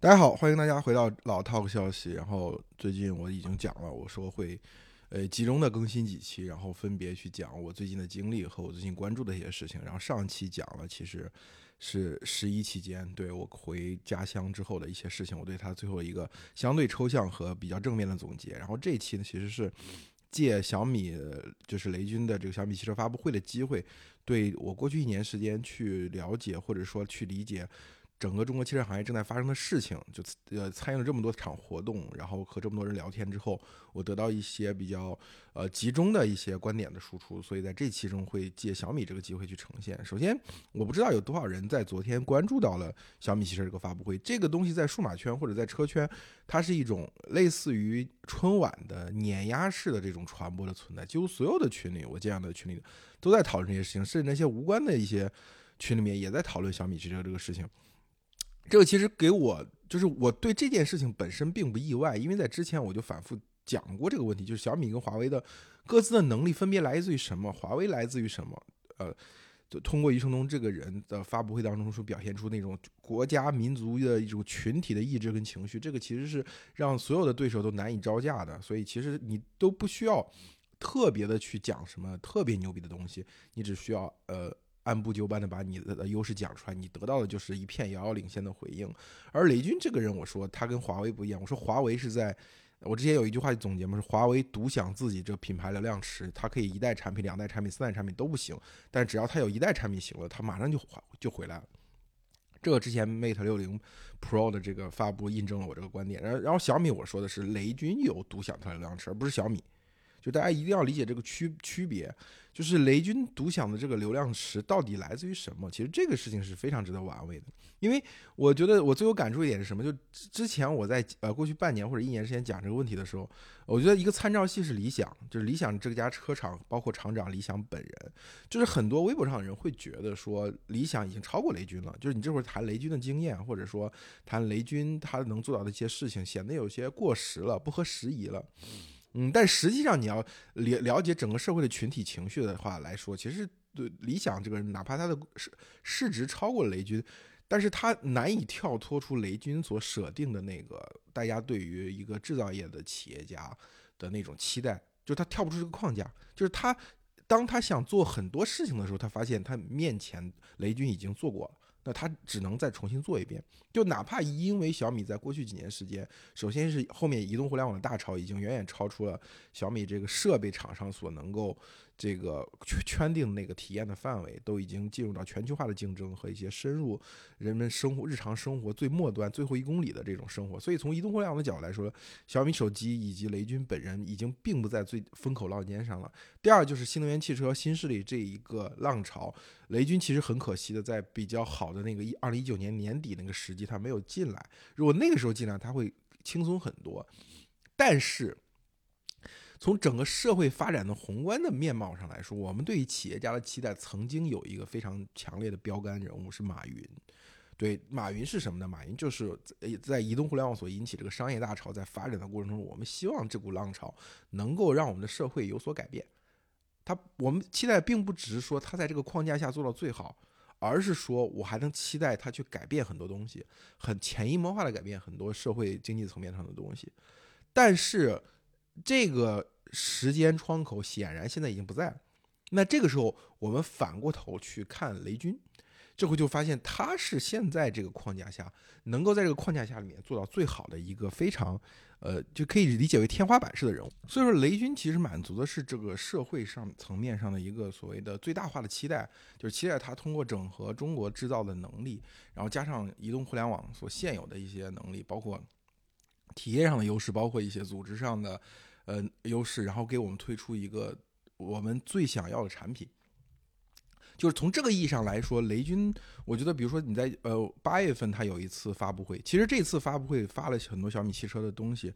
大家好，欢迎大家回到老 Talk 消息。然后最近我已经讲了，我说会呃集中的更新几期，然后分别去讲我最近的经历和我最近关注的一些事情。然后上期讲了，其实是十一期间对我回家乡之后的一些事情，我对他最后一个相对抽象和比较正面的总结。然后这一期呢，其实是借小米就是雷军的这个小米汽车发布会的机会，对我过去一年时间去了解或者说去理解。整个中国汽车行业正在发生的事情，就呃参与了这么多场活动，然后和这么多人聊天之后，我得到一些比较呃集中的一些观点的输出，所以在这期中会借小米这个机会去呈现。首先，我不知道有多少人在昨天关注到了小米汽车这个发布会，这个东西在数码圈或者在车圈，它是一种类似于春晚的碾压式的这种传播的存在，几乎所有的群里，我这样的群里都在讨论这些事情，甚至那些无关的一些群里面也在讨论小米汽车这个事情。这个其实给我就是我对这件事情本身并不意外，因为在之前我就反复讲过这个问题，就是小米跟华为的各自的能力分别来自于什么，华为来自于什么？呃，就通过余承东这个人的发布会当中所表现出那种国家民族的一种群体的意志跟情绪，这个其实是让所有的对手都难以招架的。所以其实你都不需要特别的去讲什么特别牛逼的东西，你只需要呃。按部就班的把你的优势讲出来，你得到的就是一片遥遥领先的回应。而雷军这个人，我说他跟华为不一样。我说华为是在，我之前有一句话总结嘛，是华为独享自己这品牌流量池，它可以一代产品、两代产品、三代产品都不行，但只要它有一代产品行了，它马上就就回来了。这个之前 Mate 六零 Pro 的这个发布印证了我这个观点。然后，然后小米我说的是雷军有独享它的流量池，而不是小米。就大家一定要理解这个区区别。就是雷军独享的这个流量池到底来自于什么？其实这个事情是非常值得玩味的，因为我觉得我最有感触一点是什么？就之前我在呃过去半年或者一年之前讲这个问题的时候，我觉得一个参照系是理想，就是理想这家车厂包括厂长理想本人，就是很多微博上的人会觉得说理想已经超过雷军了，就是你这会儿谈雷军的经验，或者说谈雷军他能做到的一些事情，显得有些过时了，不合时宜了。嗯但实际上你要了了解整个社会的群体情绪的话来说，其实对理想这个，哪怕他的市市值超过雷军，但是他难以跳脱出雷军所设定的那个大家对于一个制造业的企业家的那种期待，就他跳不出这个框架。就是他当他想做很多事情的时候，他发现他面前雷军已经做过了。那它只能再重新做一遍，就哪怕因为小米在过去几年时间，首先是后面移动互联网的大潮已经远远超出了小米这个设备厂商所能够。这个圈圈定那个体验的范围，都已经进入到全球化的竞争和一些深入人们生活日常生活最末端最后一公里的这种生活。所以从移动互联网的角度来说，小米手机以及雷军本人已经并不在最风口浪尖上了。第二就是新能源汽车新势力这一个浪潮，雷军其实很可惜的在比较好的那个一二零一九年年底那个时机他没有进来，如果那个时候进来他会轻松很多。但是。从整个社会发展的宏观的面貌上来说，我们对于企业家的期待曾经有一个非常强烈的标杆人物是马云。对，马云是什么呢？马云就是在移动互联网所引起这个商业大潮在发展的过程中，我们希望这股浪潮能够让我们的社会有所改变。他，我们期待并不只是说他在这个框架下做到最好，而是说我还能期待他去改变很多东西，很潜移默化的改变很多社会经济层面上的东西。但是。这个时间窗口显然现在已经不在了。那这个时候，我们反过头去看雷军，这回就发现他是现在这个框架下能够在这个框架下里面做到最好的一个非常，呃，就可以理解为天花板式的人物。所以说，雷军其实满足的是这个社会上层面上的一个所谓的最大化的期待，就是期待他通过整合中国制造的能力，然后加上移动互联网所现有的一些能力，包括体验上的优势，包括一些组织上的。呃，优势，然后给我们推出一个我们最想要的产品，就是从这个意义上来说，雷军，我觉得，比如说你在呃八月份他有一次发布会，其实这次发布会发了很多小米汽车的东西。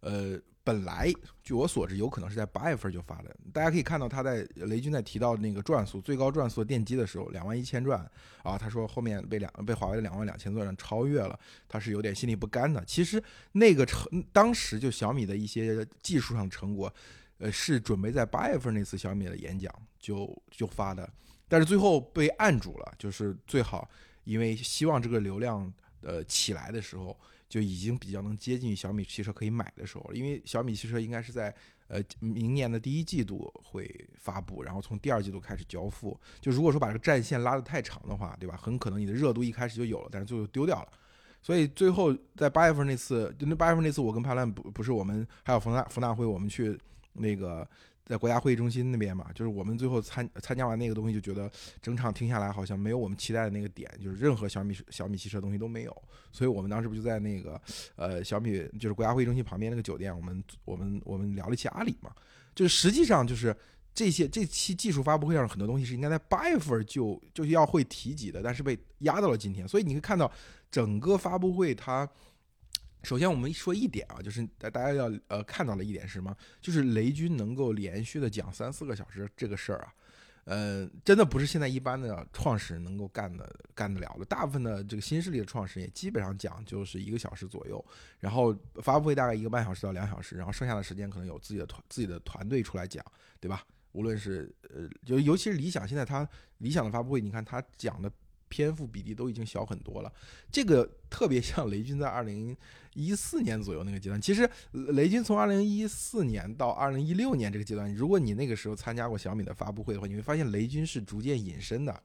呃，本来据我所知，有可能是在八月份就发的。大家可以看到，他在雷军在提到那个转速最高转速电机的时候，两万一千转啊，他说后面被两被华为的两万两千转超越了，他是有点心里不甘的。其实那个成当时就小米的一些技术上成果，呃，是准备在八月份那次小米的演讲就就发的，但是最后被按住了，就是最好因为希望这个流量。呃起来的时候，就已经比较能接近小米汽车可以买的时候了。因为小米汽车应该是在呃明年的第一季度会发布，然后从第二季度开始交付。就如果说把这个战线拉得太长的话，对吧？很可能你的热度一开始就有了，但是最后丢掉了。所以最后在八月份那次，就那八月份那次，我跟潘兰不不是我们还有冯大冯大辉，我们去那个。在国家会议中心那边嘛，就是我们最后参参加完那个东西，就觉得整场听下来好像没有我们期待的那个点，就是任何小米小米汽车东西都没有。所以我们当时不就在那个呃小米就是国家会议中心旁边那个酒店，我们我们我们聊了一期阿里嘛，就是实际上就是这些这期技术发布会上很多东西是应该在八月份就就要会提及的，但是被压到了今天。所以你会看到整个发布会它。首先，我们说一点啊，就是大大家要呃看到的一点是什么？就是雷军能够连续的讲三四个小时这个事儿啊，呃，真的不是现在一般的创始人能够干的干得了的。大部分的这个新势力的创始人也基本上讲就是一个小时左右，然后发布会大概一个半小时到两小时，然后剩下的时间可能有自己的团自己的团队出来讲，对吧？无论是呃，就尤其是理想，现在他理想的发布会，你看他讲的。篇幅比例都已经小很多了，这个特别像雷军在二零一四年左右那个阶段。其实雷军从二零一四年到二零一六年这个阶段，如果你那个时候参加过小米的发布会的话，你会发现雷军是逐渐隐身的。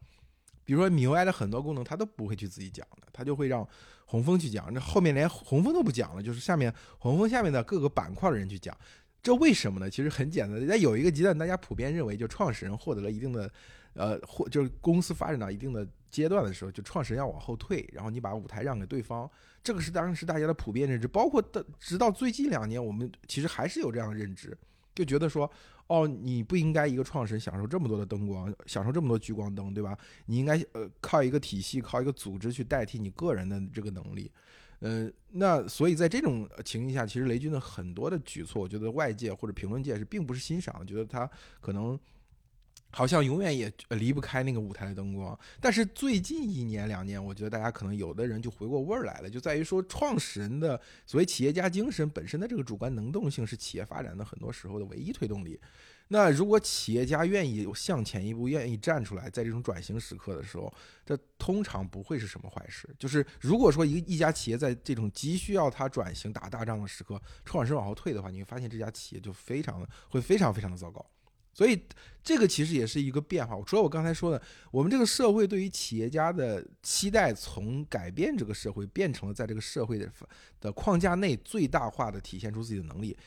比如说米 UI 的很多功能他都不会去自己讲的，他就会让洪峰去讲。那后面连洪峰都不讲了，就是下面洪峰下面的各个板块的人去讲。这为什么呢？其实很简单，在有一个阶段，大家普遍认为，就创始人获得了一定的。呃，或就是公司发展到一定的阶段的时候，就创始人要往后退，然后你把舞台让给对方，这个是当时大家的普遍认知。包括的，直到最近两年，我们其实还是有这样的认知，就觉得说，哦，你不应该一个创始人享受这么多的灯光，享受这么多聚光灯，对吧？你应该呃靠一个体系，靠一个组织去代替你个人的这个能力。呃，那所以在这种情境下，其实雷军的很多的举措，我觉得外界或者评论界是并不是欣赏，觉得他可能。好像永远也离不开那个舞台的灯光，但是最近一年两年，我觉得大家可能有的人就回过味儿来了，就在于说创始人的所谓企业家精神本身的这个主观能动性是企业发展的很多时候的唯一推动力。那如果企业家愿意向前一步，愿意站出来，在这种转型时刻的时候，这通常不会是什么坏事。就是如果说一个一家企业在这种急需要它转型打大仗的时刻，创始人往后退的话，你会发现这家企业就非常的会非常非常的糟糕。所以，这个其实也是一个变化。除了我刚才说的，我们这个社会对于企业家的期待，从改变这个社会，变成了在这个社会的的框架内最大化的体现出自己的能力，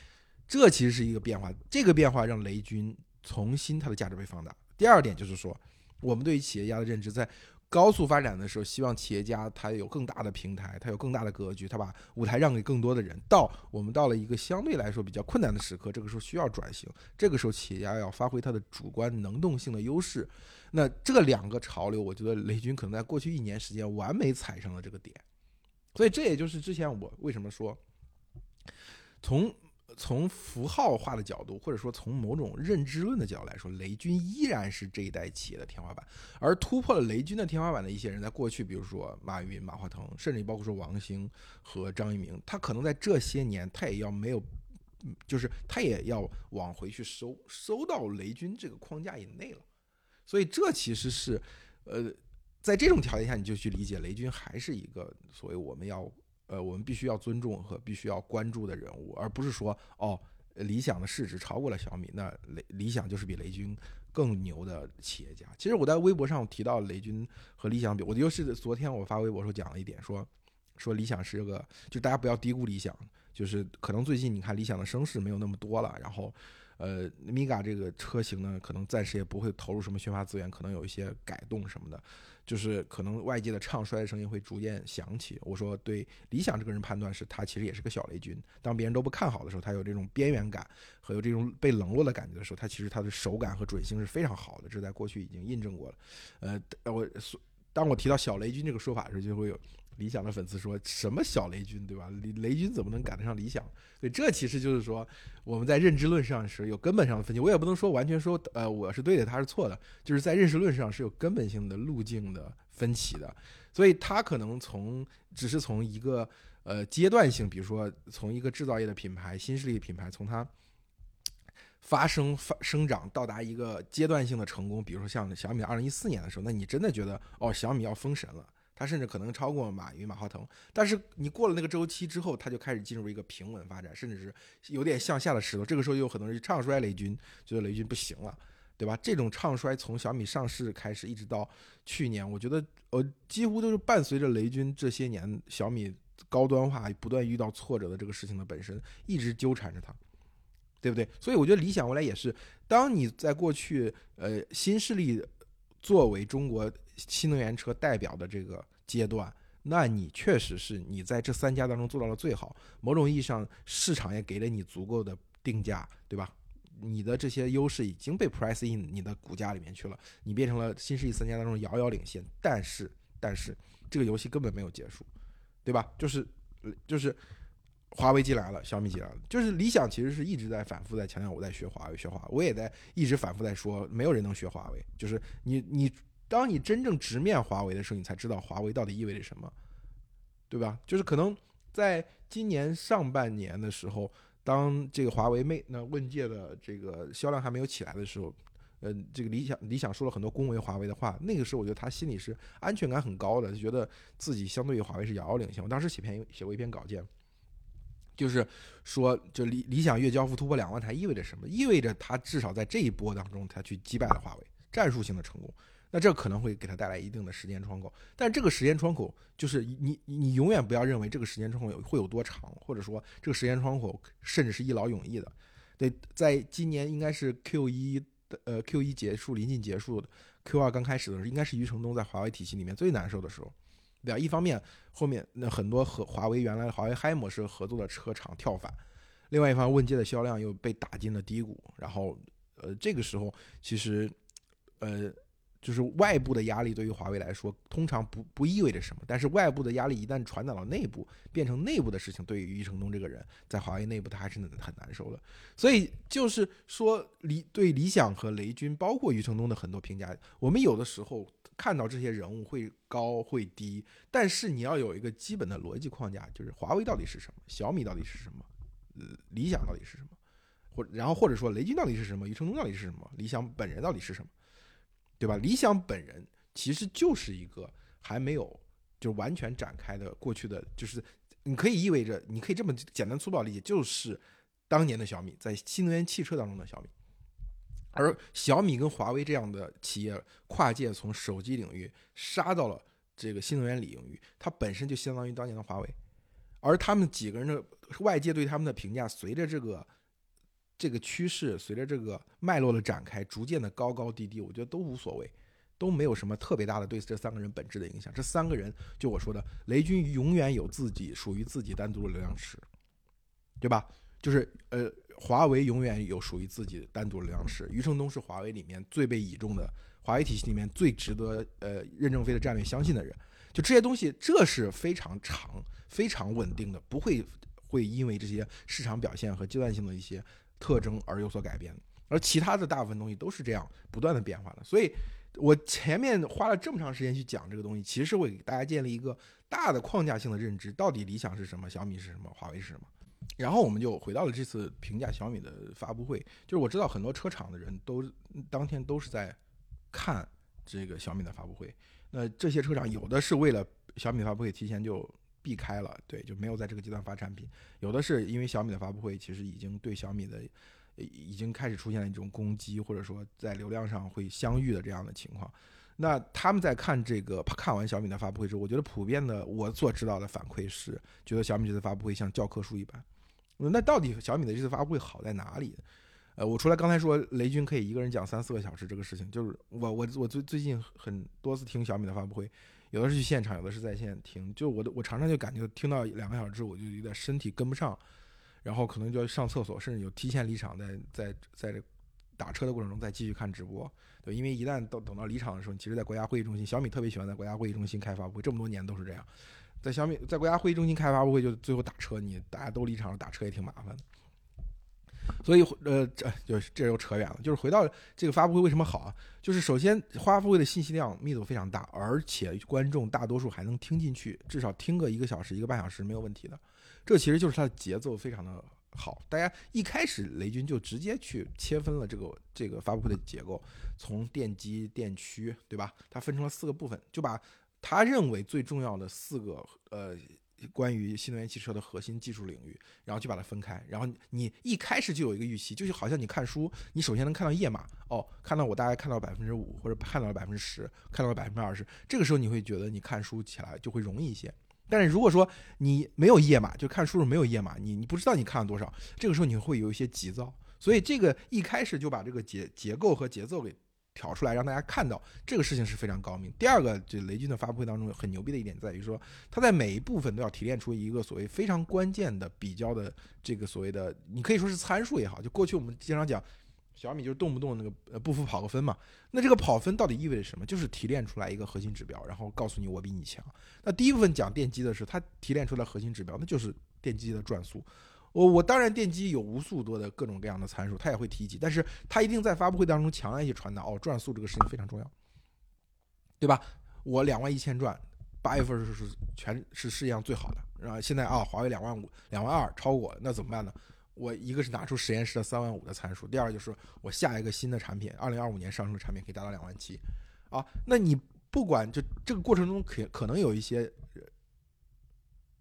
这其实是一个变化。这个变化让雷军重新他的价值被放大。第二点就是说，我们对于企业家的认知在。高速发展的时候，希望企业家他有更大的平台，他有更大的格局，他把舞台让给更多的人。到我们到了一个相对来说比较困难的时刻，这个时候需要转型，这个时候企业家要发挥他的主观能动性的优势。那这两个潮流，我觉得雷军可能在过去一年时间完美踩上了这个点。所以这也就是之前我为什么说从。从符号化的角度，或者说从某种认知论的角度来说，雷军依然是这一代企业的天花板。而突破了雷军的天花板的一些人，在过去，比如说马云、马化腾，甚至包括说王兴和张一鸣，他可能在这些年，他也要没有，就是他也要往回去收，收到雷军这个框架以内了。所以这其实是，呃，在这种条件下，你就去理解雷军还是一个所谓我们要。呃，我们必须要尊重和必须要关注的人物，而不是说哦，理想的市值超过了小米，那雷理想就是比雷军更牛的企业家。其实我在微博上提到雷军和理想比，我就是昨天我发微博时候讲了一点，说说理想是个，就大家不要低估理想，就是可能最近你看理想的声势没有那么多了，然后呃米嘎这个车型呢，可能暂时也不会投入什么宣发资源，可能有一些改动什么的。就是可能外界的唱衰的声音会逐渐响起。我说对理想这个人判断是他其实也是个小雷军。当别人都不看好的时候，他有这种边缘感和有这种被冷落的感觉的时候，他其实他的手感和准星是非常好的。这在过去已经印证过了。呃，我所当我提到小雷军这个说法的时候，就会有。理想的粉丝说什么小雷军对吧？雷雷军怎么能赶得上理想？对这其实就是说我们在认知论上是有根本上的分歧。我也不能说完全说呃我是对的，他是错的，就是在认识论上是有根本性的路径的分歧的。所以他可能从只是从一个呃阶段性，比如说从一个制造业的品牌、新势力品牌，从它发生发生长到达一个阶段性的成功，比如说像小米二零一四年的时候，那你真的觉得哦小米要封神了。它甚至可能超过马云、马化腾。但是你过了那个周期之后，它就开始进入一个平稳发展，甚至是有点向下的势头。这个时候又有很多人唱衰雷军，觉得雷军不行了，对吧？这种唱衰从小米上市开始，一直到去年，我觉得呃几乎都是伴随着雷军这些年小米高端化不断遇到挫折的这个事情的本身，一直纠缠着他。对不对？所以我觉得理想未来也是，当你在过去，呃，新势力作为中国新能源车代表的这个阶段，那你确实是你在这三家当中做到了最好。某种意义上，市场也给了你足够的定价，对吧？你的这些优势已经被 price in 你的股价里面去了，你变成了新势力三家当中遥遥领先。但是，但是这个游戏根本没有结束，对吧？就是，就是。华为进来了，小米进来了，就是理想其实是一直在反复在强调我在学华为，学华为，我也在一直反复在说，没有人能学华为。就是你你，当你真正直面华为的时候，你才知道华为到底意味着什么，对吧？就是可能在今年上半年的时候，当这个华为魅那问界的这个销量还没有起来的时候，呃，这个理想理想说了很多恭维华为的话，那个时候我觉得他心里是安全感很高的，就觉得自己相对于华为是遥遥领先。我当时写篇写过一篇稿件。就是说，就理理想月交付突破两万台意味着什么？意味着它至少在这一波当中，它去击败了华为，战术性的成功。那这可能会给它带来一定的时间窗口，但这个时间窗口就是你你永远不要认为这个时间窗口会有多长，或者说这个时间窗口甚至是一劳永逸的。对，在今年应该是 Q 一的呃 Q 一结束临近结束的 Q 二刚开始的时候，应该是余承东在华为体系里面最难受的时候。对吧？一方面，后面那很多和华为原来华为嗨模式合作的车厂跳反；另外一方，问界的销量又被打进了低谷。然后，呃，这个时候其实，呃，就是外部的压力对于华为来说，通常不不意味着什么。但是外部的压力一旦传导到内部，变成内部的事情，对于余承东这个人，在华为内部他还是很难受的。所以就是说，理对理想和雷军，包括余承东的很多评价，我们有的时候。看到这些人物会高会低，但是你要有一个基本的逻辑框架，就是华为到底是什么，小米到底是什么，呃，理想到底是什么，或然后或者说雷军到底是什么，余承东到底是什么，理想本人到底是什么，对吧？理想本人其实就是一个还没有就完全展开的过去的，就是你可以意味着，你可以这么简单粗暴理解，就是当年的小米在新能源汽车当中的小米。而小米跟华为这样的企业跨界从手机领域杀到了这个新能源领域，它本身就相当于当年的华为。而他们几个人的外界对他们的评价，随着这个这个趋势，随着这个脉络的展开，逐渐的高高低低，我觉得都无所谓，都没有什么特别大的对这三个人本质的影响。这三个人，就我说的，雷军永远有自己属于自己单独的流量池，对吧？就是呃。华为永远有属于自己单独的流量池。余承东是华为里面最被倚重的，华为体系里面最值得呃任正非的战略相信的人。就这些东西，这是非常长、非常稳定的，不会会因为这些市场表现和阶段性的一些特征而有所改变。而其他的大部分东西都是这样不断的变化的。所以我前面花了这么长时间去讲这个东西，其实是会给大家建立一个大的框架性的认知：到底理想是什么，小米是什么，华为是什么。然后我们就回到了这次评价小米的发布会，就是我知道很多车厂的人都当天都是在看这个小米的发布会。那这些车厂有的是为了小米发布会提前就避开了，对，就没有在这个阶段发产品；有的是因为小米的发布会其实已经对小米的已经开始出现了一种攻击，或者说在流量上会相遇的这样的情况。那他们在看这个看完小米的发布会之后，我觉得普遍的我所知道的反馈是，觉得小米这次发布会像教科书一般。那到底小米的这次发布会好在哪里？呃，我除了刚才说雷军可以一个人讲三四个小时这个事情，就是我我我最最近很多次听小米的发布会，有的是去现场，有的是在线听，就我我常常就感觉听到两个小时，我就有点身体跟不上，然后可能就要上厕所，甚至有提前离场，在在在这打车的过程中再继续看直播。对，因为一旦到等到离场的时候，其实，在国家会议中心，小米特别喜欢在国家会议中心开发布会，这么多年都是这样。在小米在国家会议中心开发布会，就最后打车，你大家都离场了，打车也挺麻烦的。所以，呃，这就这又扯远了。就是回到这个发布会为什么好啊？就是首先发布会的信息量密度非常大，而且观众大多数还能听进去，至少听个一个小时、一个半小时没有问题的。这其实就是它的节奏非常的好。大家一开始雷军就直接去切分了这个这个发布会的结构，从电机、电驱，对吧？它分成了四个部分，就把。他认为最重要的四个呃。关于新能源汽车的核心技术领域，然后就把它分开，然后你一开始就有一个预期，就是好像你看书，你首先能看到页码，哦，看到我大概看到百分之五，或者看到了百分之十，看到了百分之二十，这个时候你会觉得你看书起来就会容易一些。但是如果说你没有页码，就看书时没有页码，你你不知道你看了多少，这个时候你会有一些急躁。所以这个一开始就把这个结结构和节奏给。挑出来让大家看到这个事情是非常高明。第二个，就雷军的发布会当中很牛逼的一点在于说，他在每一部分都要提炼出一个所谓非常关键的比较的这个所谓的，你可以说是参数也好。就过去我们经常讲小米就是动不动那个呃不服跑个分嘛，那这个跑分到底意味着什么？就是提炼出来一个核心指标，然后告诉你我比你强。那第一部分讲电机的是，他提炼出来核心指标，那就是电机的转速。我我当然电机有无数多的各种各样的参数，他也会提及，但是他一定在发布会当中强烈去传达哦，转速这个事情非常重要，对吧？我两万一千转，八月份是是全是世界上最好的，然后现在啊，华为两万五、两万二超过，那怎么办呢？我一个是拿出实验室的三万五的参数，第二就是我下一个新的产品，二零二五年上市的产品可以达到两万七，啊，那你不管就这个过程中可可能有一些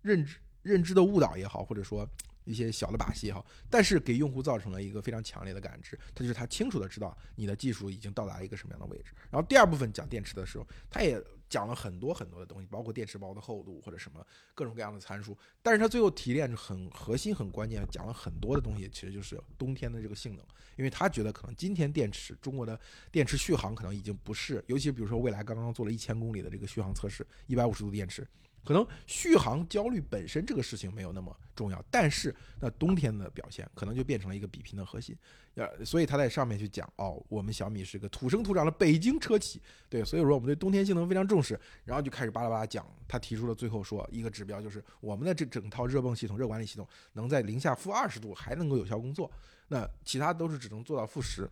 认知认知的误导也好，或者说。一些小的把戏哈，但是给用户造成了一个非常强烈的感知，他就是他清楚的知道你的技术已经到达一个什么样的位置。然后第二部分讲电池的时候，他也讲了很多很多的东西，包括电池包的厚度或者什么各种各样的参数。但是他最后提炼很核心、很关键，讲了很多的东西，其实就是冬天的这个性能，因为他觉得可能今天电池中国的电池续航可能已经不是，尤其比如说未来刚刚做了一千公里的这个续航测试，一百五十度电池。可能续航焦虑本身这个事情没有那么重要，但是那冬天的表现可能就变成了一个比拼的核心，呃，所以他在上面去讲哦，我们小米是个土生土长的北京车企，对，所以说我们对冬天性能非常重视，然后就开始巴拉巴拉讲，他提出了最后说一个指标就是我们的这整套热泵系统、热管理系统能在零下负二十度还能够有效工作，那其他都是只能做到负十，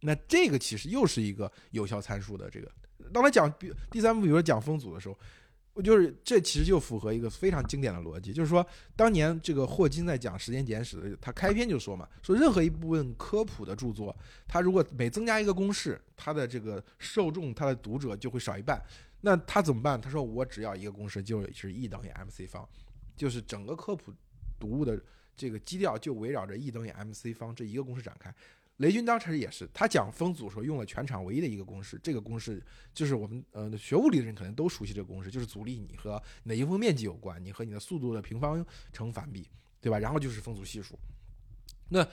那这个其实又是一个有效参数的这个，当他讲比第三步，比如说讲风阻的时候。我就是这其实就符合一个非常经典的逻辑，就是说当年这个霍金在讲《时间简史》的，他开篇就说嘛，说任何一部分科普的著作，他如果每增加一个公式，他的这个受众、他的读者就会少一半。那他怎么办？他说我只要一个公式，就是 E 等于 mc 方，就是整个科普读物的这个基调就围绕着 E 等于 mc 方这一个公式展开。雷军当时也是，他讲风阻时候用了全场唯一的一个公式，这个公式就是我们呃学物理的人可能都熟悉这个公式，就是阻力你和你的迎风面积有关，你和你的速度的平方成反比，对吧？然后就是风阻系数。那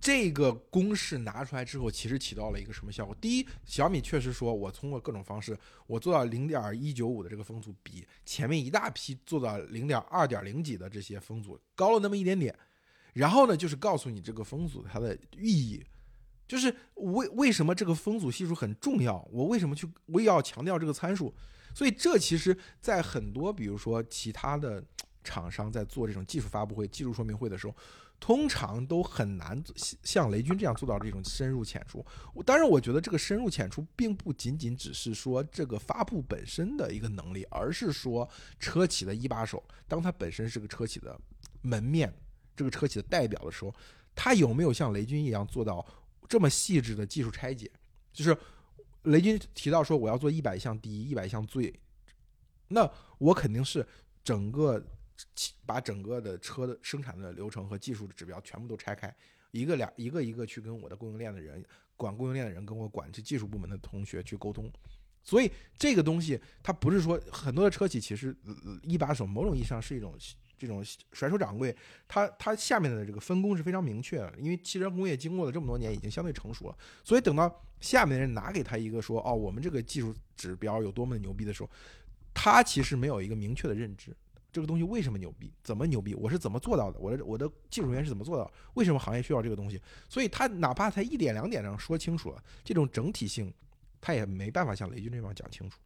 这个公式拿出来之后，其实起到了一个什么效果？第一，小米确实说我通过各种方式，我做到零点一九五的这个风阻，比前面一大批做到零点二点零几的这些风阻高了那么一点点。然后呢，就是告诉你这个风阻它的意义。就是为为什么这个风阻系数很重要？我为什么去我也要强调这个参数？所以这其实，在很多比如说其他的厂商在做这种技术发布会、技术说明会的时候，通常都很难像雷军这样做到这种深入浅出。我当然，我觉得这个深入浅出并不仅仅只是说这个发布本身的一个能力，而是说车企的一把手，当他本身是个车企的门面，这个车企的代表的时候，他有没有像雷军一样做到？这么细致的技术拆解，就是雷军提到说我要做一百项第一，一百项最，那我肯定是整个把整个的车的生产的流程和技术的指标全部都拆开，一个两一个一个去跟我的供应链的人管供应链的人跟我管这技术部门的同学去沟通，所以这个东西它不是说很多的车企其实一把手，某种意义上是一种。这种甩手掌柜，他他下面的这个分工是非常明确的，因为汽车工业经过了这么多年，已经相对成熟了，所以等到下面的人拿给他一个说哦，我们这个技术指标有多么的牛逼的时候，他其实没有一个明确的认知，这个东西为什么牛逼，怎么牛逼，我是怎么做到的，我的我的技术人员是怎么做到，为什么行业需要这个东西，所以他哪怕他一点两点上说清楚了，这种整体性，他也没办法像雷军这方讲清楚。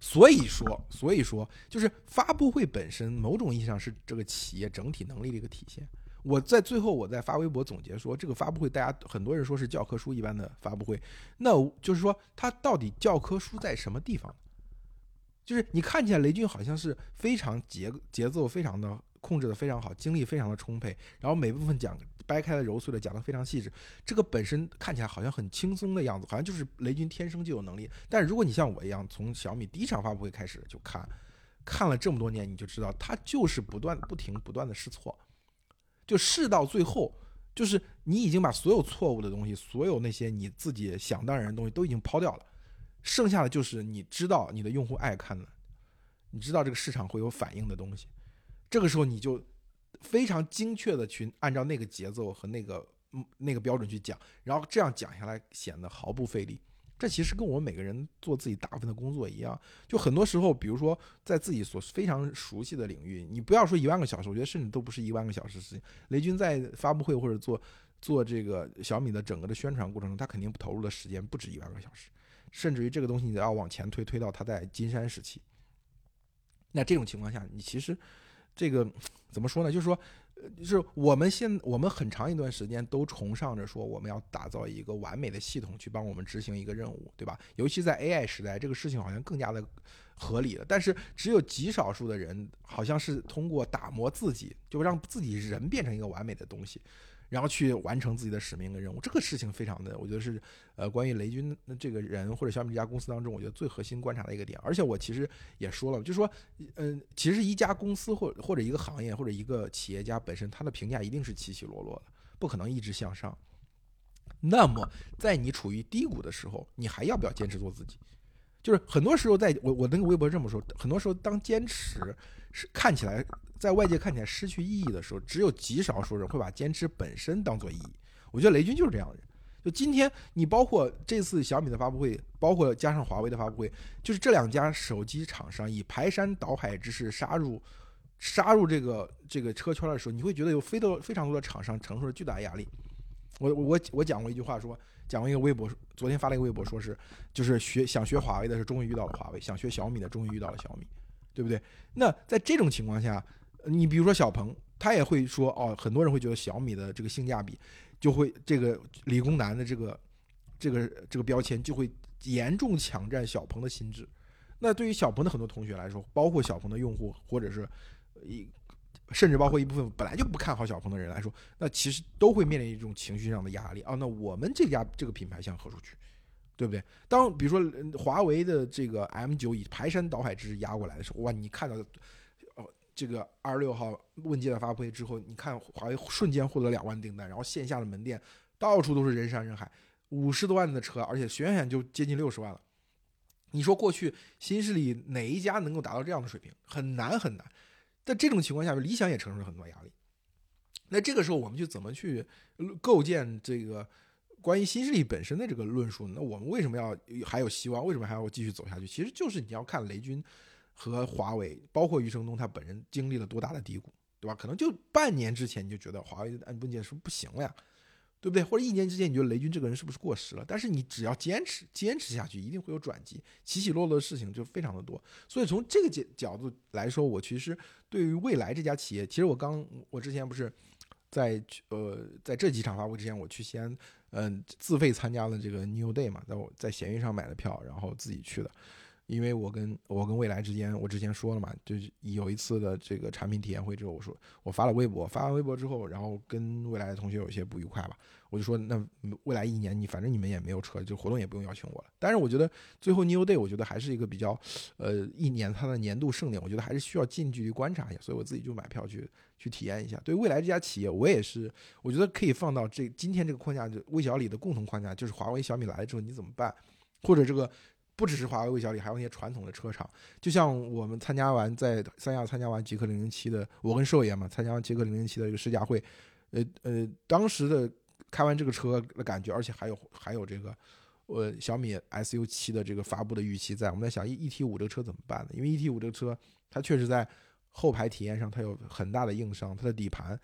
所以说，所以说，就是发布会本身，某种意义上是这个企业整体能力的一个体现。我在最后，我在发微博总结说，这个发布会，大家很多人说是教科书一般的发布会，那就是说，它到底教科书在什么地方？就是你看起来雷军好像是非常节节奏非常的。控制的非常好，精力非常的充沛，然后每部分讲掰开了揉碎了讲的非常细致。这个本身看起来好像很轻松的样子，好像就是雷军天生就有能力。但如果你像我一样，从小米第一场发布会开始就看，看了这么多年，你就知道他就是不断不停不断的试错，就试到最后，就是你已经把所有错误的东西，所有那些你自己想当然的东西都已经抛掉了，剩下的就是你知道你的用户爱看的。你知道这个市场会有反应的东西，这个时候你就非常精确的去按照那个节奏和那个嗯那个标准去讲，然后这样讲下来显得毫不费力。这其实跟我们每个人做自己大部分的工作一样，就很多时候，比如说在自己所非常熟悉的领域，你不要说一万个小时，我觉得甚至都不是一万个小时的事情。雷军在发布会或者做做这个小米的整个的宣传过程中，他肯定投入的时间不止一万个小时，甚至于这个东西你要往前推，推到他在金山时期。那这种情况下，你其实这个怎么说呢？就是说，就是我们现我们很长一段时间都崇尚着说，我们要打造一个完美的系统去帮我们执行一个任务，对吧？尤其在 AI 时代，这个事情好像更加的合理了。但是，只有极少数的人，好像是通过打磨自己，就让自己人变成一个完美的东西。然后去完成自己的使命跟任务，这个事情非常的，我觉得是，呃，关于雷军这个人或者小米这家公司当中，我觉得最核心观察的一个点。而且我其实也说了，就说，嗯，其实一家公司或或者一个行业或者一个企业家本身，他的评价一定是起起落落的，不可能一直向上。那么，在你处于低谷的时候，你还要不要坚持做自己？就是很多时候，在我我那个微博这么说，很多时候当坚持是看起来。在外界看起来失去意义的时候，只有极少数人会把坚持本身当做意义。我觉得雷军就是这样的人。就今天，你包括这次小米的发布会，包括加上华为的发布会，就是这两家手机厂商以排山倒海之势杀入杀入这个这个车圈的时候，你会觉得有非多非常多的厂商承受着巨大的压力。我我我讲过一句话，说讲过一个微博，昨天发了一个微博，说是就是学想学华为的是终于遇到了华为，想学小米的终于遇到了小米，对不对？那在这种情况下。你比如说小鹏，他也会说哦，很多人会觉得小米的这个性价比，就会这个理工男的这个这个这个标签就会严重抢占小鹏的心智。那对于小鹏的很多同学来说，包括小鹏的用户，或者是一甚至包括一部分本来就不看好小鹏的人来说，那其实都会面临一种情绪上的压力啊。那我们这家这个品牌向何处去，对不对？当比如说华为的这个 M 九以排山倒海之势压过来的时候，哇，你看到。哦这个二十六号问界的发布会之后，你看华为瞬间获得两万订单，然后线下的门店到处都是人山人海，五十多万的车，而且远远就接近六十万了。你说过去新势力哪一家能够达到这样的水平？很难很难。在这种情况下，理想也承受了很多压力。那这个时候，我们就怎么去构建这个关于新势力本身的这个论述？那我们为什么要还有希望？为什么还要继续走下去？其实就是你要看雷军。和华为，包括余承东他本人经历了多大的低谷，对吧？可能就半年之前你就觉得华为的问界是不是不行了呀，对不对？或者一年之前你觉得雷军这个人是不是过时了？但是你只要坚持坚持下去，一定会有转机，起起落落的事情就非常的多。所以从这个角角度来说，我其实对于未来这家企业，其实我刚我之前不是在呃在这几场发布之前，我去西安，嗯，自费参加了这个 New Day 嘛，在我在闲鱼上买的票，然后自己去的。因为我跟我跟未来之间，我之前说了嘛，就是有一次的这个产品体验会之后，我说我发了微博，发完微博之后，然后跟未来的同学有些不愉快吧，我就说那未来一年你反正你们也没有车，就活动也不用邀请我了。但是我觉得最后 New Day 我觉得还是一个比较，呃，一年它的年度盛典，我觉得还是需要近距离观察一下，所以我自己就买票去去体验一下。对未来这家企业，我也是，我觉得可以放到这今天这个框架，就魏小李的共同框架，就是华为、小米来了之后你怎么办，或者这个。不只是华为、魏小李，还有那些传统的车厂。就像我们参加完在三亚参加完极客零零七的，我跟寿爷嘛，参加完极客零零七的一个试驾会，呃呃，当时的开完这个车的感觉，而且还有还有这个，呃，小米 SU 七的这个发布的预期在，我们在想 E E T 五这个车怎么办呢？因为 E T 五这个车它确实在后排体验上它有很大的硬伤，它的底盘，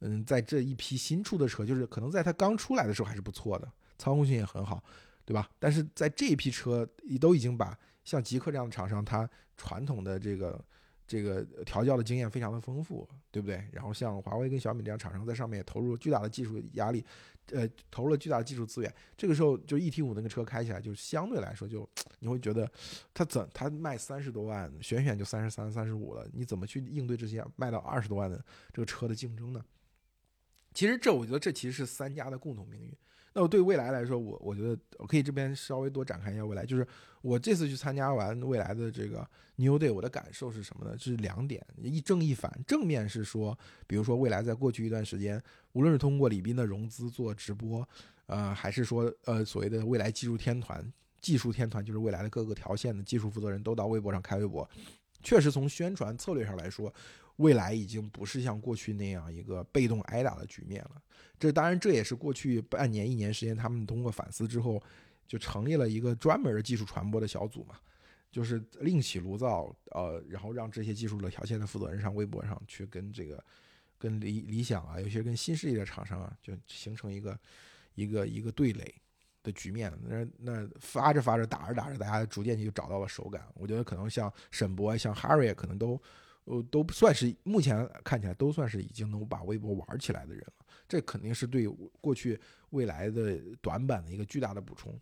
嗯，在这一批新出的车，就是可能在它刚出来的时候还是不错的，操控性也很好。对吧？但是在这一批车都已经把像极客这样的厂商，它传统的这个这个调教的经验非常的丰富，对不对？然后像华为跟小米这样厂商在上面投入巨大的技术压力，呃，投入了巨大的技术资源。这个时候，就 E T 五那个车开起来，就相对来说，就你会觉得它怎它卖三十多万，选选就三十三、三十五了，你怎么去应对这些卖到二十多万的这个车的竞争呢？其实这，我觉得这其实是三家的共同命运。那我对未来来说，我我觉得我可以这边稍微多展开一下未来。就是我这次去参加完未来的这个 New Day，我的感受是什么呢？是两点，一正一反。正面是说，比如说未来在过去一段时间，无论是通过李斌的融资做直播，呃，还是说呃所谓的未来技术天团，技术天团就是未来的各个条线的技术负责人都到微博上开微博，确实从宣传策略上来说。未来已经不是像过去那样一个被动挨打的局面了。这当然，这也是过去半年、一年时间，他们通过反思之后，就成立了一个专门的技术传播的小组嘛，就是另起炉灶，呃，然后让这些技术的条线的负责人上微博上去跟这个、跟理理想啊，有些跟新势力的厂商啊，就形成一个一个一个对垒的局面。那那发着发着，打着打着，大家逐渐就找到了手感。我觉得可能像沈博、像 Harry 可能都。呃，都算是目前看起来都算是已经能把微博玩起来的人了，这肯定是对过去未来的短板的一个巨大的补充。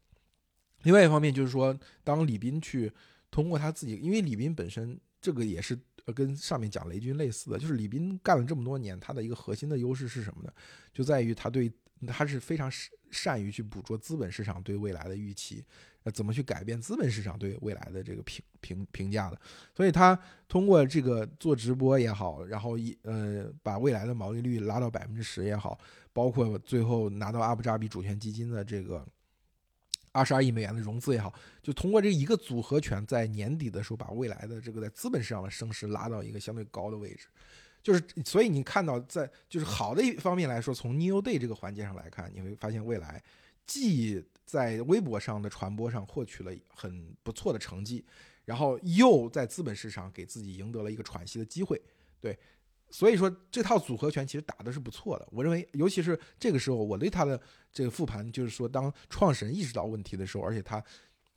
另外一方面就是说，当李斌去通过他自己，因为李斌本身这个也是跟上面讲雷军类似的，就是李斌干了这么多年，他的一个核心的优势是什么呢？就在于他对他是非常善善于去捕捉资本市场对未来的预期。呃，怎么去改变资本市场对未来的这个评评评价的？所以他通过这个做直播也好，然后一呃把未来的毛利率拉到百分之十也好，包括最后拿到阿布扎比主权基金的这个二十二亿美元的融资也好，就通过这一个组合拳，在年底的时候把未来的这个在资本市场的声势拉到一个相对高的位置。就是所以你看到在就是好的一方面来说，从 New Day 这个环节上来看，你会发现未来既在微博上的传播上获取了很不错的成绩，然后又在资本市场给自己赢得了一个喘息的机会，对，所以说这套组合拳其实打的是不错的。我认为，尤其是这个时候，我对他的这个复盘，就是说，当创始人意识到问题的时候，而且他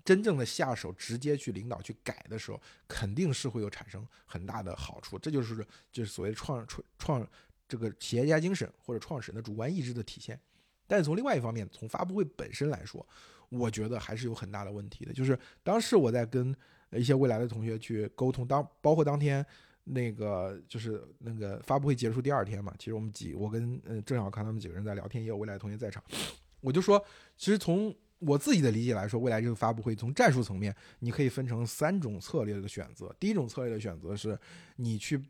真正的下手直接去领导去改的时候，肯定是会有产生很大的好处。这就是就是所谓创创创这个企业家精神或者创始人的主观意志的体现。但是从另外一方面，从发布会本身来说，我觉得还是有很大的问题的。就是当时我在跟一些未来的同学去沟通，当包括当天那个就是那个发布会结束第二天嘛，其实我们几我跟嗯郑小康他们几个人在聊天，也有未来同学在场，我就说，其实从我自己的理解来说，未来这个发布会从战术层面，你可以分成三种策略的选择。第一种策略的选择是，你去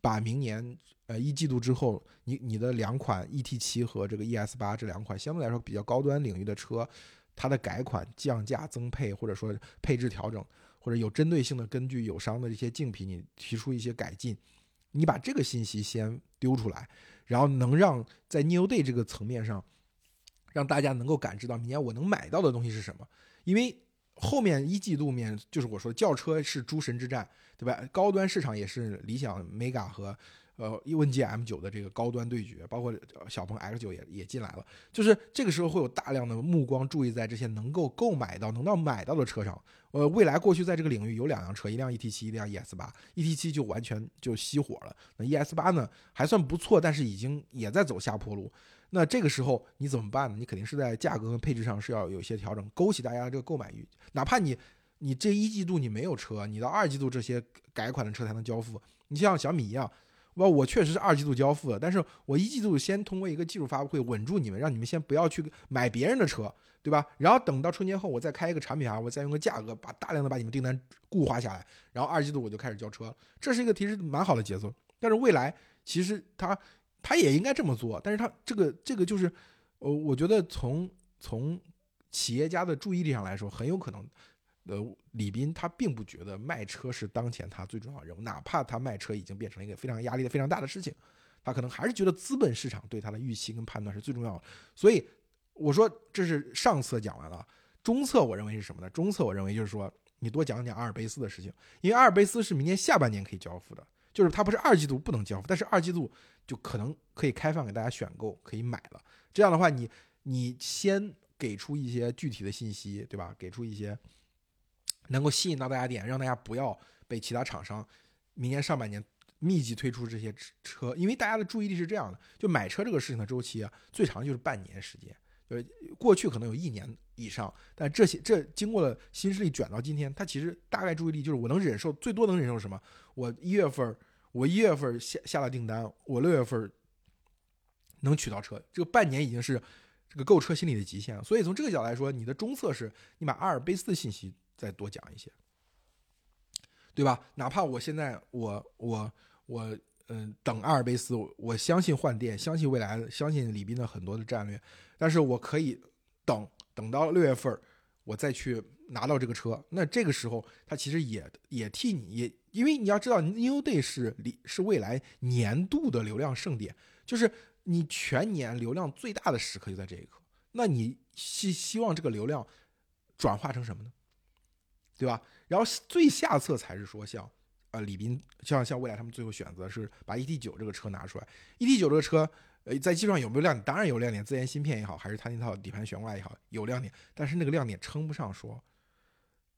把明年。呃，一季度之后，你你的两款 E T 七和这个 E S 八这两款相对来说比较高端领域的车，它的改款、降价、增配，或者说配置调整，或者有针对性的根据友商的这些竞品，你提出一些改进，你把这个信息先丢出来，然后能让在 New Day 这个层面上，让大家能够感知到明年我能买到的东西是什么，因为后面一季度面就是我说轿车是诸神之战，对吧？高端市场也是理想、Mega 和。呃，问界 M 九的这个高端对决，包括小鹏 X 九也也进来了，就是这个时候会有大量的目光注意在这些能够购买到、能到买到的车上。呃，未来过去在这个领域有两辆车，一辆 E T 七，一辆 E S 八。E T 七就完全就熄火了，那 E S 八呢还算不错，但是已经也在走下坡路。那这个时候你怎么办呢？你肯定是在价格和配置上是要有一些调整，勾起大家这个购买欲。哪怕你你这一季度你没有车，你到二季度这些改款的车才能交付。你像小米一样。我我确实是二季度交付的，但是我一季度先通过一个技术发布会稳住你们，让你们先不要去买别人的车，对吧？然后等到春节后，我再开一个产品啊，我再用个价格把大量的把你们订单固化下来，然后二季度我就开始交车，这是一个其实蛮好的节奏。但是未来其实它他也应该这么做，但是他这个这个就是，呃，我觉得从从企业家的注意力上来说，很有可能。呃，李斌他并不觉得卖车是当前他最重要的任务，哪怕他卖车已经变成了一个非常压力的非常大的事情，他可能还是觉得资本市场对他的预期跟判断是最重要的。所以我说这是上策讲完了，中策我认为是什么呢？中策我认为就是说你多讲讲阿尔卑斯的事情，因为阿尔卑斯是明年下半年可以交付的，就是它不是二季度不能交付，但是二季度就可能可以开放给大家选购，可以买了。这样的话，你你先给出一些具体的信息，对吧？给出一些。能够吸引到大家点，让大家不要被其他厂商明年上半年密集推出这些车，因为大家的注意力是这样的，就买车这个事情的周期啊，最长就是半年时间，呃，过去可能有一年以上，但这些这经过了新势力卷到今天，它其实大概注意力就是我能忍受最多能忍受什么？我一月份我一月份下下了订单，我六月份能取到车，这个半年已经是这个购车心理的极限了。所以从这个角度来说，你的中策是你把阿尔卑斯的信息再多讲一些。对吧？哪怕我现在我我我嗯等阿尔卑斯，我相信换电，相信未来，相信李斌的很多的战略，但是我可以等等到六月份，我再去拿到这个车。那这个时候，他其实也也替你也，因为你要知道，New Day 是里是未来年度的流量盛典，就是你全年流量最大的时刻就在这一刻。那你希希望这个流量转化成什么呢？对吧？然后最下策才是说，像呃李斌，像像未来他们最后选择是把 E T 九这个车拿出来。E T 九这个车，呃，在技术上有没有亮点？当然有亮点，自研芯片也好，还是它那套底盘悬挂也好，有亮点。但是那个亮点称不上说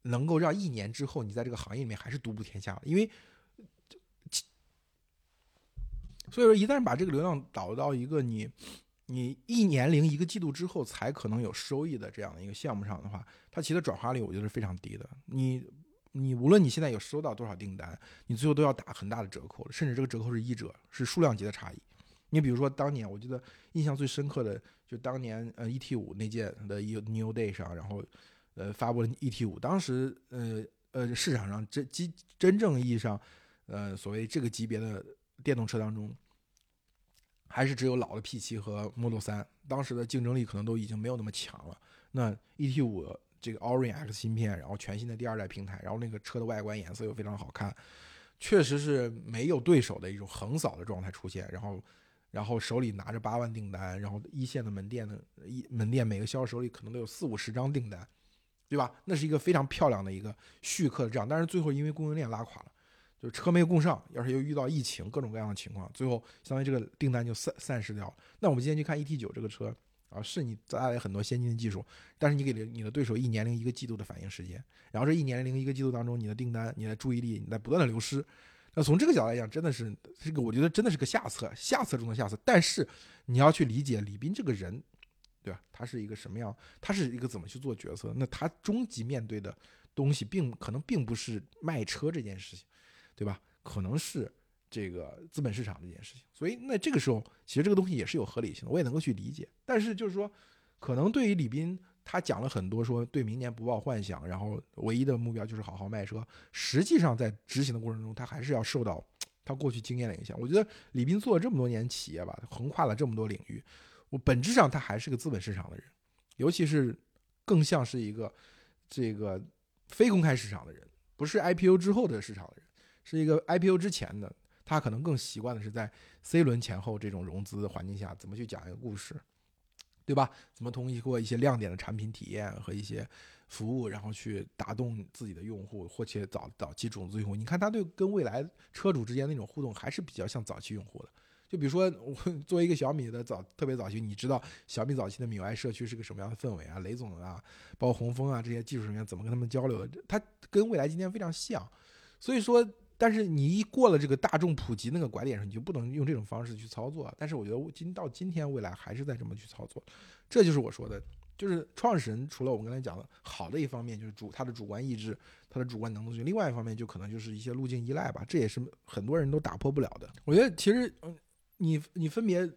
能够让一年之后你在这个行业里面还是独步天下。因为，所以说一旦把这个流量导到一个你。你一年零一个季度之后才可能有收益的这样的一个项目上的话，它其实转化率我觉得是非常低的。你你无论你现在有收到多少订单，你最后都要打很大的折扣，甚至这个折扣是一折，是数量级的差异。你比如说当年我记得印象最深刻的就当年呃 ET 五那届的 New Day 上，然后呃发布了 ET 五，当时呃呃市场上真真真正意义上呃所谓这个级别的电动车当中。还是只有老的 P7 和 Model 3，当时的竞争力可能都已经没有那么强了。那 ET5 这个 Orin X 芯片，然后全新的第二代平台，然后那个车的外观颜色又非常好看，确实是没有对手的一种横扫的状态出现。然后，然后手里拿着八万订单，然后一线的门店的一门店每个销售手里可能都有四五十张订单，对吧？那是一个非常漂亮的一个续客的这样，但是最后因为供应链拉垮了。就是车没有供上，要是又遇到疫情各种各样的情况，最后相当于这个订单就散散失掉了。那我们今天去看 ET 九这个车啊，是你带来很多先进的技术，但是你给了你的对手一年零一个季度的反应时间，然后这一年零一个季度当中，你的订单、你的注意力你在不断的流失。那从这个角度来讲，真的是这个，我觉得真的是个下策，下策中的下策。但是你要去理解李斌这个人，对吧？他是一个什么样？他是一个怎么去做决策？那他终极面对的东西，并可能并不是卖车这件事情。对吧？可能是这个资本市场这件事情，所以那这个时候，其实这个东西也是有合理性的，我也能够去理解。但是就是说，可能对于李斌，他讲了很多，说对明年不抱幻想，然后唯一的目标就是好好卖车。实际上在执行的过程中，他还是要受到他过去经验的影响。我觉得李斌做了这么多年企业吧，横跨了这么多领域，本质上他还是个资本市场的人，尤其是更像是一个这个非公开市场的人，不是 IPO 之后的市场的人。是一个 IPO 之前的，他可能更习惯的是在 C 轮前后这种融资环境下，怎么去讲一个故事，对吧？怎么通过一些亮点的产品体验和一些服务，然后去打动自己的用户，或且早早期种子用户。你看他对跟未来车主之间那种互动，还是比较像早期用户的。就比如说，我作为一个小米的早特别早期，你知道小米早期的米 UI 社区是个什么样的氛围啊？雷总啊，包括洪峰啊这些技术人员怎么跟他们交流的？他跟未来今天非常像，所以说。但是你一过了这个大众普及那个拐点上，你就不能用这种方式去操作。但是我觉得今到今天未来还是在这么去操作，这就是我说的，就是创始人除了我们刚才讲的好的一方面，就是主他的主观意志，他的主观能动性；另外一方面就可能就是一些路径依赖吧，这也是很多人都打破不了的。我觉得其实，你你分别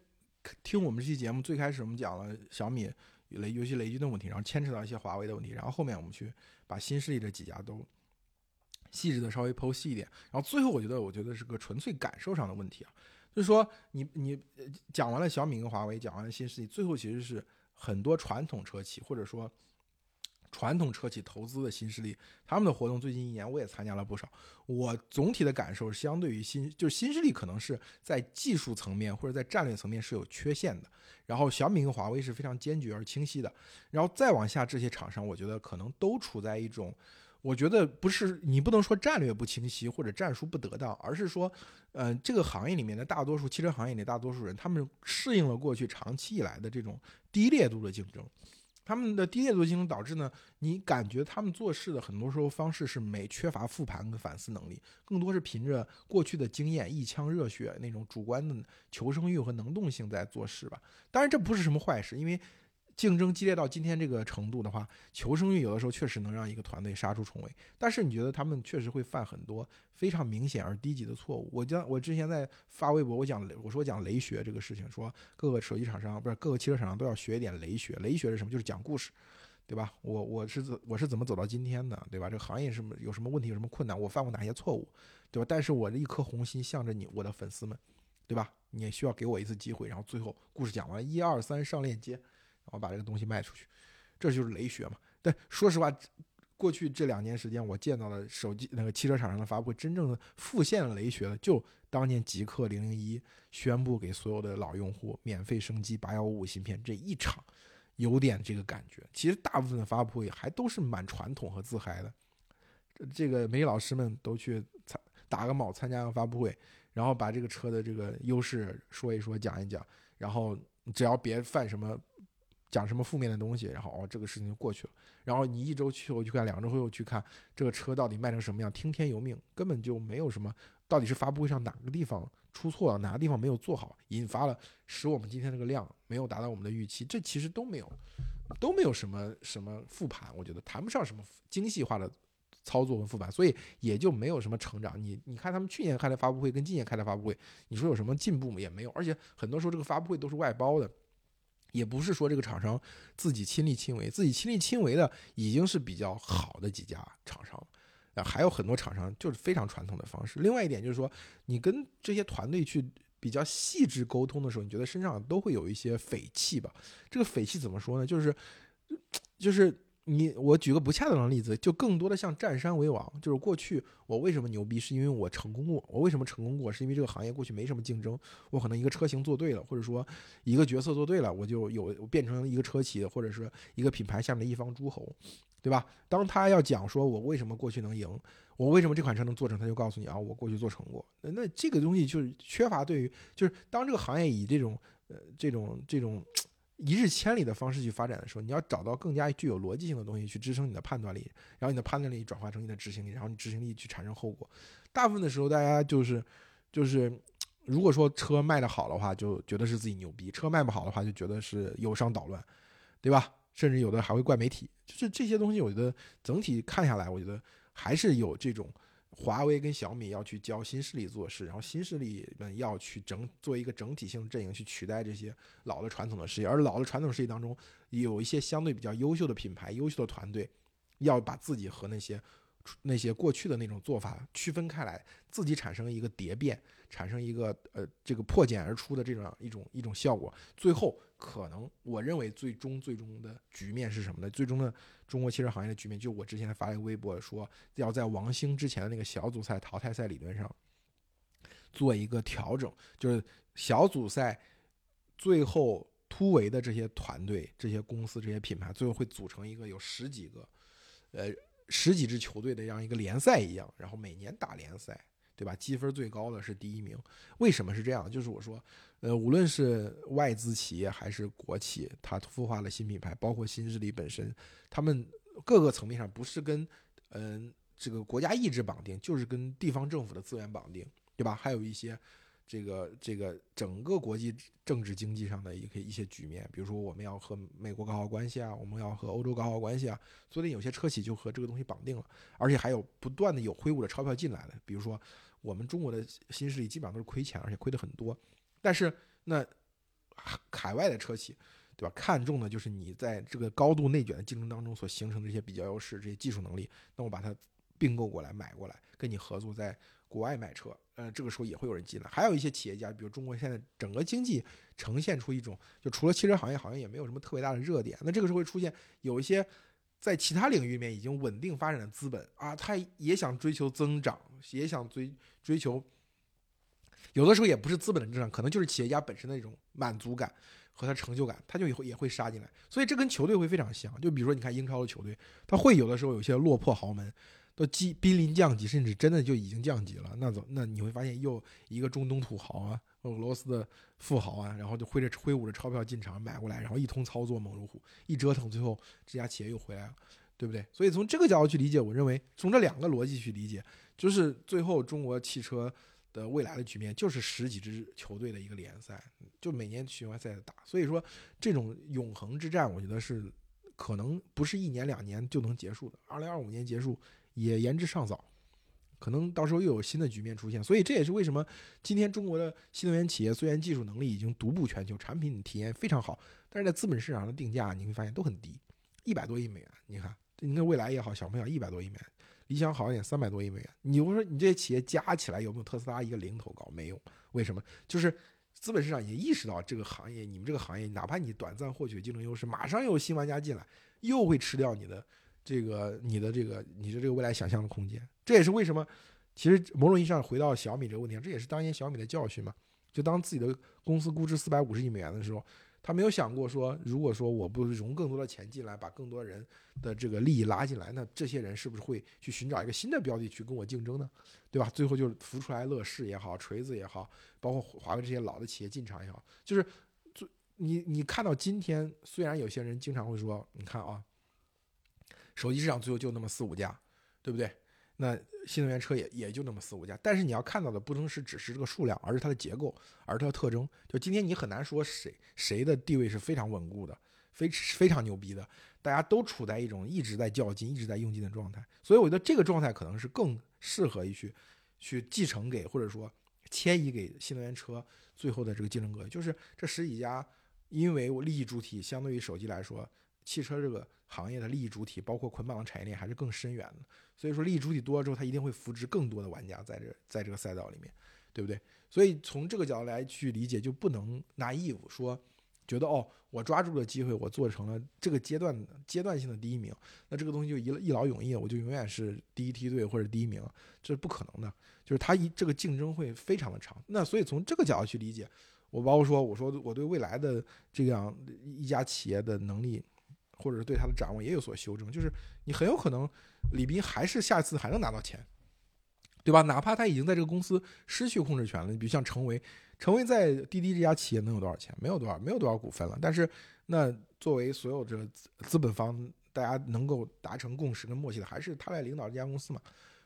听我们这期节目，最开始我们讲了小米雷尤其雷军的问题，然后牵扯到一些华为的问题，然后后面我们去把新势力这几家都。细致的稍微剖析一点，然后最后我觉得，我觉得是个纯粹感受上的问题啊，就是说你你讲完了小米跟华为，讲完了新势力，最后其实是很多传统车企或者说传统车企投资的新势力，他们的活动最近一年我也参加了不少，我总体的感受是相对于新就是新势力可能是在技术层面或者在战略层面是有缺陷的，然后小米跟华为是非常坚决而清晰的，然后再往下这些厂商，我觉得可能都处在一种。我觉得不是你不能说战略不清晰或者战术不得当，而是说，呃，这个行业里面的大多数汽车行业里大多数人，他们适应了过去长期以来的这种低烈度的竞争，他们的低劣度竞争导致呢，你感觉他们做事的很多时候方式是没缺乏复盘跟反思能力，更多是凭着过去的经验、一腔热血那种主观的求生欲和能动性在做事吧。当然，这不是什么坏事，因为。竞争激烈到今天这个程度的话，求生欲有的时候确实能让一个团队杀出重围。但是你觉得他们确实会犯很多非常明显而低级的错误？我将我之前在发微博，我讲我说讲雷学这个事情，说各个手机厂商不是各个汽车厂商都要学一点雷学。雷学是什么？就是讲故事，对吧？我我是我是怎么走到今天的，对吧？这个行业什么有什么问题，有什么困难，我犯过哪些错误，对吧？但是我的一颗红心向着你，我的粉丝们，对吧？你也需要给我一次机会，然后最后故事讲完，一二三上链接。我把这个东西卖出去，这就是雷学嘛。但说实话，过去这两年时间，我见到的手机那个汽车厂商的发布会，真正的复现雷学的，就当年极客零零一宣布给所有的老用户免费升级八幺五五芯片这一场，有点这个感觉。其实大部分的发布会还都是蛮传统和自嗨的。这个媒体老师们都去参打个卯参加个发布会，然后把这个车的这个优势说一说，讲一讲，然后只要别犯什么。讲什么负面的东西，然后哦，这个事情就过去了。然后你一周去后去看，两周后又去看这个车到底卖成什么样，听天由命，根本就没有什么。到底是发布会上哪个地方出错了，哪个地方没有做好，引发了使我们今天这个量没有达到我们的预期，这其实都没有，都没有什么什么复盘，我觉得谈不上什么精细化的操作跟复盘，所以也就没有什么成长。你你看他们去年开的发布会跟今年开的发布会，你说有什么进步吗？也没有，而且很多时候这个发布会都是外包的。也不是说这个厂商自己亲力亲为，自己亲力亲为的已经是比较好的几家厂商，啊，还有很多厂商就是非常传统的方式。另外一点就是说，你跟这些团队去比较细致沟通的时候，你觉得身上都会有一些匪气吧？这个匪气怎么说呢？就是，就是。你我举个不恰当的例子，就更多的像占山为王，就是过去我为什么牛逼，是因为我成功过。我为什么成功过，是因为这个行业过去没什么竞争，我可能一个车型做对了，或者说一个角色做对了，我就有变成一个车企或者是一个品牌下面的一方诸侯，对吧？当他要讲说我为什么过去能赢，我为什么这款车能做成，他就告诉你啊，我过去做成过。那这个东西就是缺乏对于，就是当这个行业以这种呃这种这种。一日千里的方式去发展的时候，你要找到更加具有逻辑性的东西去支撑你的判断力，然后你的判断力转化成你的执行力，然后你执行力去产生后果。大部分的时候，大家就是就是，如果说车卖的好的话，就觉得是自己牛逼；车卖不好的话，就觉得是有伤捣乱，对吧？甚至有的还会怪媒体。就是这些东西，我觉得整体看下来，我觉得还是有这种。华为跟小米要去教新势力做事，然后新势力们要去整做一个整体性阵营去取代这些老的传统的事业，而老的传统事业当中有一些相对比较优秀的品牌、优秀的团队，要把自己和那些那些过去的那种做法区分开来，自己产生一个蝶变，产生一个呃这个破茧而出的这种一种一种效果，最后。可能我认为最终最终的局面是什么呢？最终的中国汽车行业的局面，就我之前发了一个微博说，要在王兴之前的那个小组赛淘汰赛理论上做一个调整，就是小组赛最后突围的这些团队、这些公司、这些品牌，最后会组成一个有十几个，呃，十几支球队的这样一个联赛一样，然后每年打联赛。对吧？积分最高的是第一名，为什么是这样？就是我说，呃，无论是外资企业还是国企，它孵化了新品牌，包括新势力本身，他们各个层面上不是跟嗯这个国家意志绑定，就是跟地方政府的资源绑定，对吧？还有一些。这个这个整个国际政治经济上的一些一些局面，比如说我们要和美国搞好关系啊，我们要和欧洲搞好关系啊，所以有些车企就和这个东西绑定了，而且还有不断的有挥舞的钞票进来的，比如说我们中国的新势力基本上都是亏钱，而且亏的很多，但是那海外的车企，对吧？看重的就是你在这个高度内卷的竞争当中所形成的这些比较优势、这些技术能力，那我把它并购过来、买过来，跟你合作在。国外买车，呃，这个时候也会有人进来。还有一些企业家，比如中国现在整个经济呈现出一种，就除了汽车行业，好像也没有什么特别大的热点。那这个时候会出现有一些在其他领域里面已经稳定发展的资本啊，他也想追求增长，也想追追求。有的时候也不是资本的增长，可能就是企业家本身的一种满足感和他成就感，他就也会也会杀进来。所以这跟球队会非常像。就比如说你看英超的球队，他会有的时候有些落魄豪门。都积濒临降级，甚至真的就已经降级了。那怎那你会发现又一个中东土豪啊，俄罗斯的富豪啊，然后就挥着挥舞着钞票进场买过来，然后一通操作猛如虎，一折腾，最后这家企业又回来了，对不对？所以从这个角度去理解，我认为从这两个逻辑去理解，就是最后中国汽车的未来的局面就是十几支球队的一个联赛，就每年循环赛的打。所以说这种永恒之战，我觉得是可能不是一年两年就能结束的，二零二五年结束也言之尚早。可能到时候又有新的局面出现，所以这也是为什么今天中国的新能源企业虽然技术能力已经独步全球，产品体验非常好，但是在资本市场的定价你会发现都很低，一百多亿美元。你看，你看未来也好，小鹏也好，一百多亿美元，理想好一点，三百多亿美元。你不说你这些企业加起来有没有特斯拉一个零头高？没有，为什么？就是资本市场也意识到这个行业，你们这个行业，哪怕你短暂获取竞争优势，马上又有新玩家进来，又会吃掉你的。这个你的这个你的这个未来想象的空间，这也是为什么，其实某种意义上回到小米这个问题上，这也是当年小米的教训嘛。就当自己的公司估值四百五十亿美元的时候，他没有想过说，如果说我不融更多的钱进来，把更多人的这个利益拉进来，那这些人是不是会去寻找一个新的标的去跟我竞争呢？对吧？最后就是浮出来乐视也好，锤子也好，包括华为这些老的企业进场也好，就是最你你看到今天，虽然有些人经常会说，你看啊。手机市场最后就那么四五家，对不对？那新能源车也也就那么四五家。但是你要看到的不能是只是这个数量，而是它的结构，而它的特征。就今天你很难说谁谁的地位是非常稳固的，非非常牛逼的。大家都处在一种一直在较劲、一直在用劲的状态。所以我觉得这个状态可能是更适合于去去继承给或者说迁移给新能源车最后的这个竞争格局。就是这十几家，因为我利益主体相对于手机来说。汽车这个行业的利益主体，包括捆绑的产业链，还是更深远的。所以说，利益主体多了之后，它一定会扶植更多的玩家在这，在这个赛道里面，对不对？所以从这个角度来去理解，就不能拿义务说，觉得哦，我抓住了机会，我做成了这个阶段阶段性的第一名，那这个东西就一一劳永逸，我就永远是第一梯队或者第一名，这是不可能的。就是它一这个竞争会非常的长。那所以从这个角度去理解，我包括说，我说我对未来的这样一家企业的能力。或者是对他的掌握也有所修正，就是你很有可能李斌还是下一次还能拿到钱，对吧？哪怕他已经在这个公司失去控制权了，你比如像程维，程维在滴滴这家企业能有多少钱？没有多少，没有多少股份了。但是那作为所有这资本方，大家能够达成共识跟默契的，还是他来领导这家公司嘛，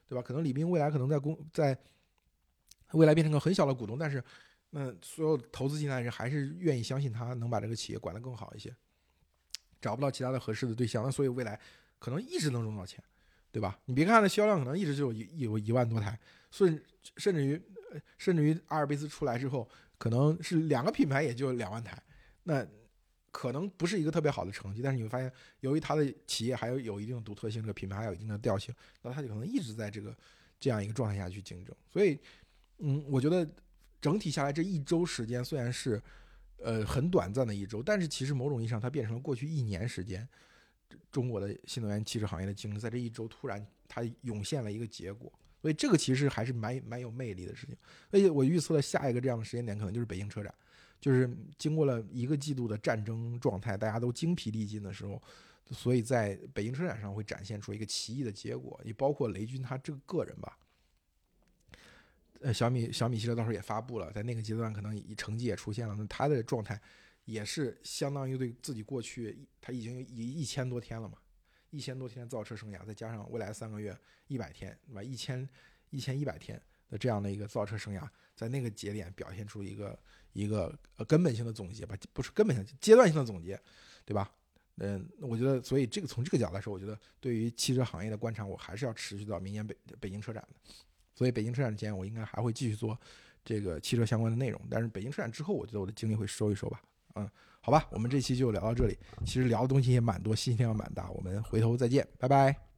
对吧？可能李斌未来可能在公在未来变成个很小的股东，但是那所有投资进来的人还是愿意相信他能把这个企业管得更好一些。找不到其他的合适的对象，那所以未来可能一直能融到钱，对吧？你别看它销量可能一直就有一有一万多台，甚甚至于甚至于阿尔卑斯出来之后，可能是两个品牌也就两万台，那可能不是一个特别好的成绩。但是你会发现，由于它的企业还有有一定的独特性，这个品牌还有一定的调性，那它就可能一直在这个这样一个状态下去竞争。所以，嗯，我觉得整体下来这一周时间虽然是。呃，很短暂的一周，但是其实某种意义上，它变成了过去一年时间中国的新能源汽车行业的竞争，在这一周突然它涌现了一个结果，所以这个其实还是蛮蛮有魅力的事情。而且我预测的下一个这样的时间点，可能就是北京车展，就是经过了一个季度的战争状态，大家都精疲力尽的时候，所以在北京车展上会展现出一个奇异的结果，也包括雷军他这个个人吧。呃，小米小米汽车到时候也发布了，在那个阶段可能成绩也出现了，那他的状态也是相当于对自己过去他已经一一千多天了嘛，一千多天造车生涯，再加上未来三个月一百天，对吧？一千一千一百天的这样的一个造车生涯，在那个节点表现出一个一个呃根本性的总结吧，不是根本性，阶段性的总结，对吧？嗯，我觉得，所以这个从这个角度来说，我觉得对于汽车行业的观察，我还是要持续到明年北北京车展的。所以北京车展之前，我应该还会继续做这个汽车相关的内容。但是北京车展之后，我觉得我的精力会收一收吧。嗯，好吧，我们这期就聊到这里。其实聊的东西也蛮多，信息量蛮大。我们回头再见，拜拜。